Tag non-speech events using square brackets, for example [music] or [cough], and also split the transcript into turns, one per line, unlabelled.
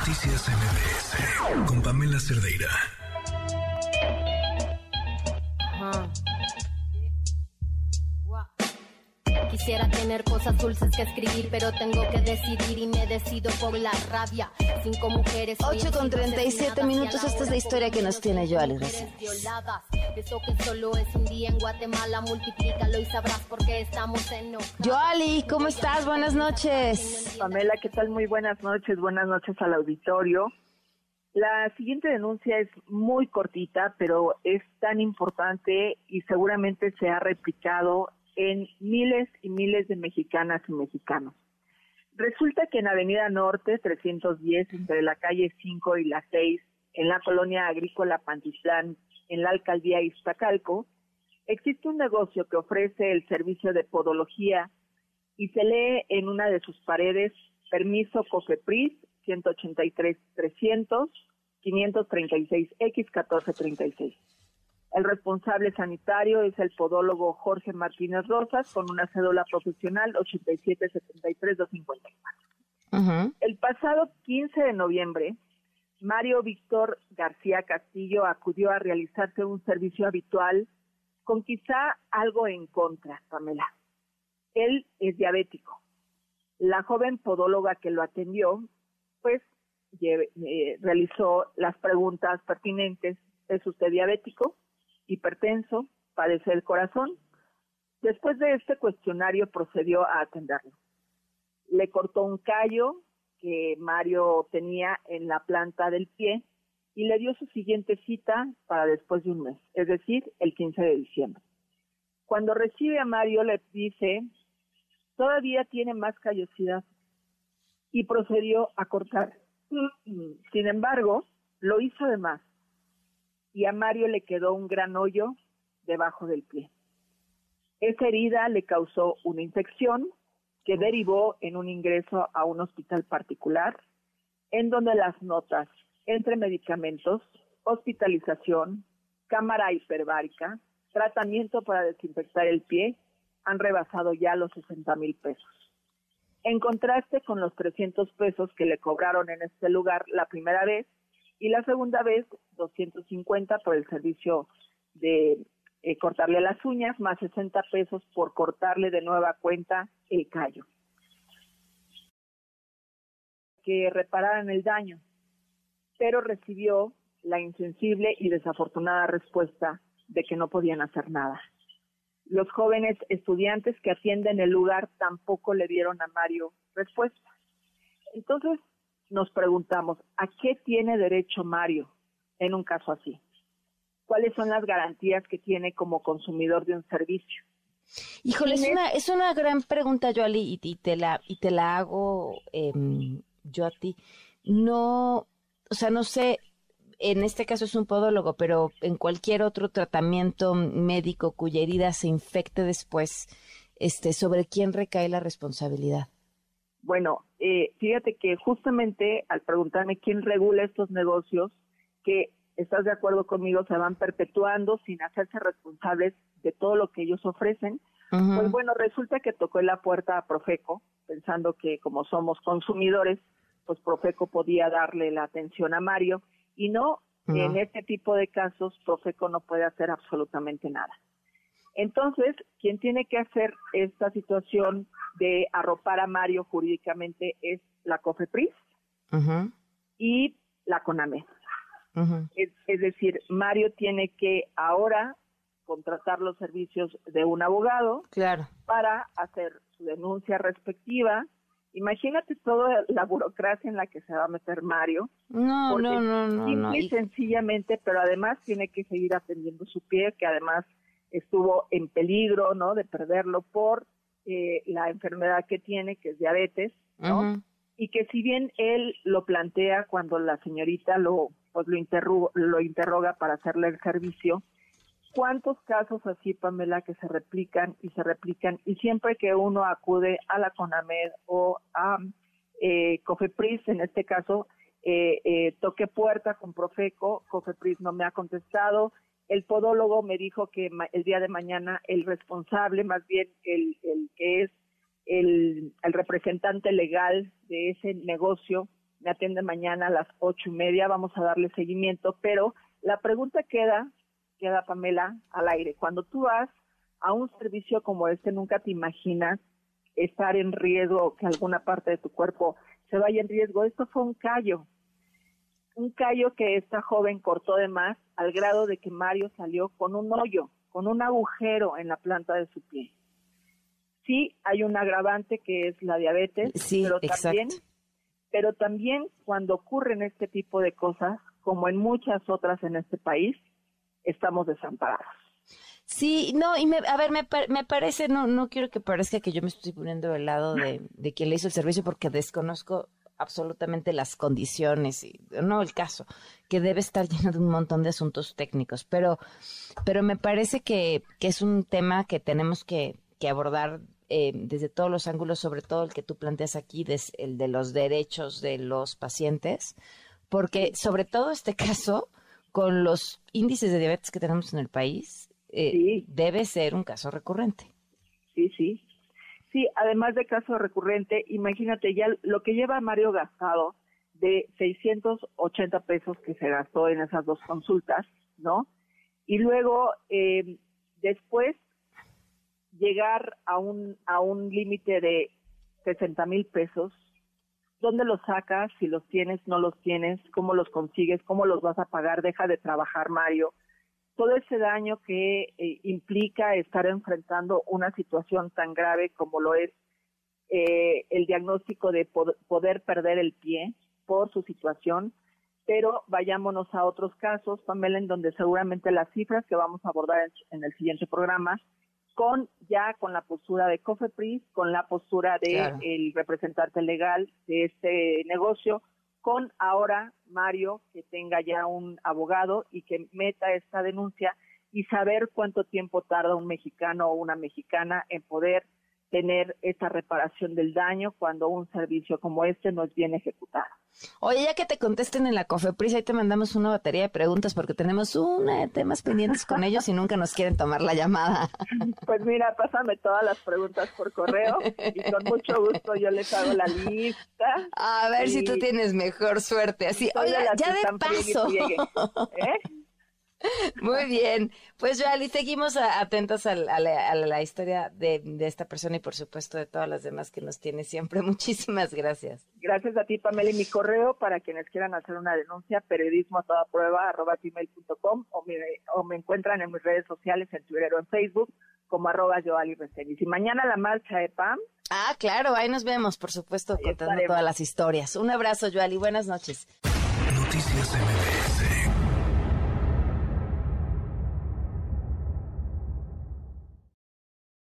Noticias MBS con Pamela Cerdeira.
Quisiera tener cosas dulces que escribir, pero tengo que decidir y me decido por la rabia. Cinco mujeres.
8 con 37 minutos. Esta es la historia que nos tiene Joali
Violadas. Eso que solo es un día en Guatemala, multiplícalo y sabrás por qué estamos en.
Joali, ¿cómo estás? Buenas noches.
Pamela, ¿qué tal? Muy buenas noches. Buenas noches al auditorio. La siguiente denuncia es muy cortita, pero es tan importante y seguramente se ha replicado en miles y miles de mexicanas y mexicanos. Resulta que en Avenida Norte 310, entre la calle 5 y la 6, en la colonia agrícola Pantislán, en la alcaldía Iztacalco, existe un negocio que ofrece el servicio de podología y se lee en una de sus paredes permiso COFEPRIS 183 300 536 X 1436. El responsable sanitario es el podólogo Jorge Martínez Rosas con una cédula profesional 8773-254. El pasado 15 de noviembre, Mario Víctor García Castillo acudió a realizarse un servicio habitual con quizá algo en contra, Pamela. Él es diabético. La joven podóloga que lo atendió, pues, eh, realizó las preguntas pertinentes. ¿Es usted diabético? hipertenso, padece el corazón. Después de este cuestionario procedió a atenderlo. Le cortó un callo que Mario tenía en la planta del pie y le dio su siguiente cita para después de un mes, es decir, el 15 de diciembre. Cuando recibe a Mario le dice, todavía tiene más callosidad y procedió a cortar. Sin embargo, lo hizo de más y a Mario le quedó un gran hoyo debajo del pie. Esa herida le causó una infección que derivó en un ingreso a un hospital particular, en donde las notas entre medicamentos, hospitalización, cámara hiperbárica, tratamiento para desinfectar el pie, han rebasado ya los 60 mil pesos. En contraste con los 300 pesos que le cobraron en este lugar la primera vez, y la segunda vez 250 por el servicio de eh, cortarle las uñas, más 60 pesos por cortarle de nueva cuenta el callo. Que repararan el daño, pero recibió la insensible y desafortunada respuesta de que no podían hacer nada. Los jóvenes estudiantes que atienden el lugar tampoco le dieron a Mario respuesta. Entonces, nos preguntamos, ¿a qué tiene derecho Mario en un caso así? ¿Cuáles son las garantías que tiene como consumidor de un servicio?
Híjole, es una, es una gran pregunta, Joali, y, te, la, y te la hago em, yo a ti. No, o sea, no sé, en este caso es un podólogo, pero en cualquier otro tratamiento médico cuya herida se infecte después, este, ¿sobre quién recae la responsabilidad?
Bueno, eh, fíjate que justamente al preguntarme quién regula estos negocios, que estás de acuerdo conmigo, se van perpetuando sin hacerse responsables de todo lo que ellos ofrecen, pues bueno, resulta que tocó en la puerta a Profeco, pensando que como somos consumidores, pues Profeco podía darle la atención a Mario, y no, en este tipo de casos Profeco no puede hacer absolutamente nada. Entonces, quien tiene que hacer esta situación de arropar a Mario jurídicamente es la COFEPRIS y la Es, decir, Mario tiene que ahora contratar los servicios de un abogado
claro.
para hacer su denuncia respectiva. Imagínate toda la burocracia en la que se va a meter Mario.
No, no, no, no.
Simple
y
sencillamente, pero además tiene que seguir atendiendo su pie, que además estuvo en peligro, ¿no? De perderlo por eh, la enfermedad que tiene, que es diabetes, ¿no? Y que si bien él lo plantea cuando la señorita lo, pues lo, lo interroga para hacerle el servicio, ¿cuántos casos así, Pamela, que se replican y se replican? Y siempre que uno acude a la CONAMED o a eh, COFEPRIS, en este caso, eh, eh, toqué puerta con Profeco, COFEPRIS no me ha contestado, el podólogo me dijo que el día de mañana el responsable, más bien el, el que es el, el, representante legal de ese negocio, me atiende mañana a las ocho y media, vamos a darle seguimiento, pero la pregunta queda, queda Pamela, al aire. Cuando tú vas a un servicio como este, nunca te imaginas estar en riesgo, que alguna parte de tu cuerpo se vaya en riesgo. Esto fue un callo, un callo que esta joven cortó de más al grado de que Mario salió con un hoyo, con un agujero en la planta de su pie. Sí, hay un agravante que es la diabetes, pero también pero también cuando ocurren este tipo de cosas, como en muchas otras en este país, estamos desamparados.
Sí, no, y me, a ver, me, me, parece, no, no quiero que parezca que yo me estoy poniendo del lado de, de quien le hizo el servicio porque desconozco absolutamente las condiciones y no el caso, que debe estar lleno de un montón de asuntos técnicos, pero, pero me parece que, que es un tema que tenemos que, que abordar eh, desde todos los ángulos, sobre todo el que tú planteas aquí, el de los derechos de los pacientes, porque sobre todo este [laughs] caso, con los índices de diabetes que tenemos en el país, eh, debe ser un caso recurrente.
Sí, sí. Sí, además de caso recurrente, imagínate ya lo que lleva Mario gastado de 680 pesos que se gastó en esas dos consultas, ¿no? Y luego, eh, después llegar a un, a un límite de 60 mil pesos, ¿dónde los sacas? Si los tienes, no los tienes, ¿cómo los consigues? ¿Cómo los vas a pagar? Deja de trabajar, Mario. Todo ese daño que eh, implica estar enfrentando una situación tan grave como lo es eh, el diagnóstico de poder perder el pie por su situación, pero vayámonos a otros casos, Pamela, en donde seguramente las cifras que vamos a abordar en el siguiente programa con ya con la postura de Cofepris, con la postura de el representante legal de este negocio, con ahora Mario que tenga ya un abogado y que meta esta denuncia y saber cuánto tiempo tarda un mexicano o una mexicana en poder tener esta reparación del daño cuando un servicio como este no es bien ejecutado.
Oye, ya que te contesten en la Cofepris, ahí te mandamos una batería de preguntas porque tenemos una de temas pendientes con ellos y nunca nos quieren tomar la llamada. [laughs]
Pues mira, pásame todas las preguntas por correo y con mucho gusto yo les hago la lista.
A ver si tú tienes mejor suerte. Así, oye, ya de paso. ¿Eh? Muy bien. Pues Joali, seguimos atentos a, la, historia de, esta persona y por supuesto de todas las demás que nos tiene siempre. [laughs] Muchísimas gracias.
Gracias a ti, Pamela. Y mi correo para quienes quieran hacer una denuncia, periodismo a toda prueba, arroba gmail.com o me, o me encuentran en mis redes sociales, en Twitter o en Facebook, como arroba Joali Y mañana la marcha de PAM.
Ah, claro, ahí nos vemos, por supuesto, contando todas las historias. Un abrazo, Joali. Buenas noches. Noticias MBS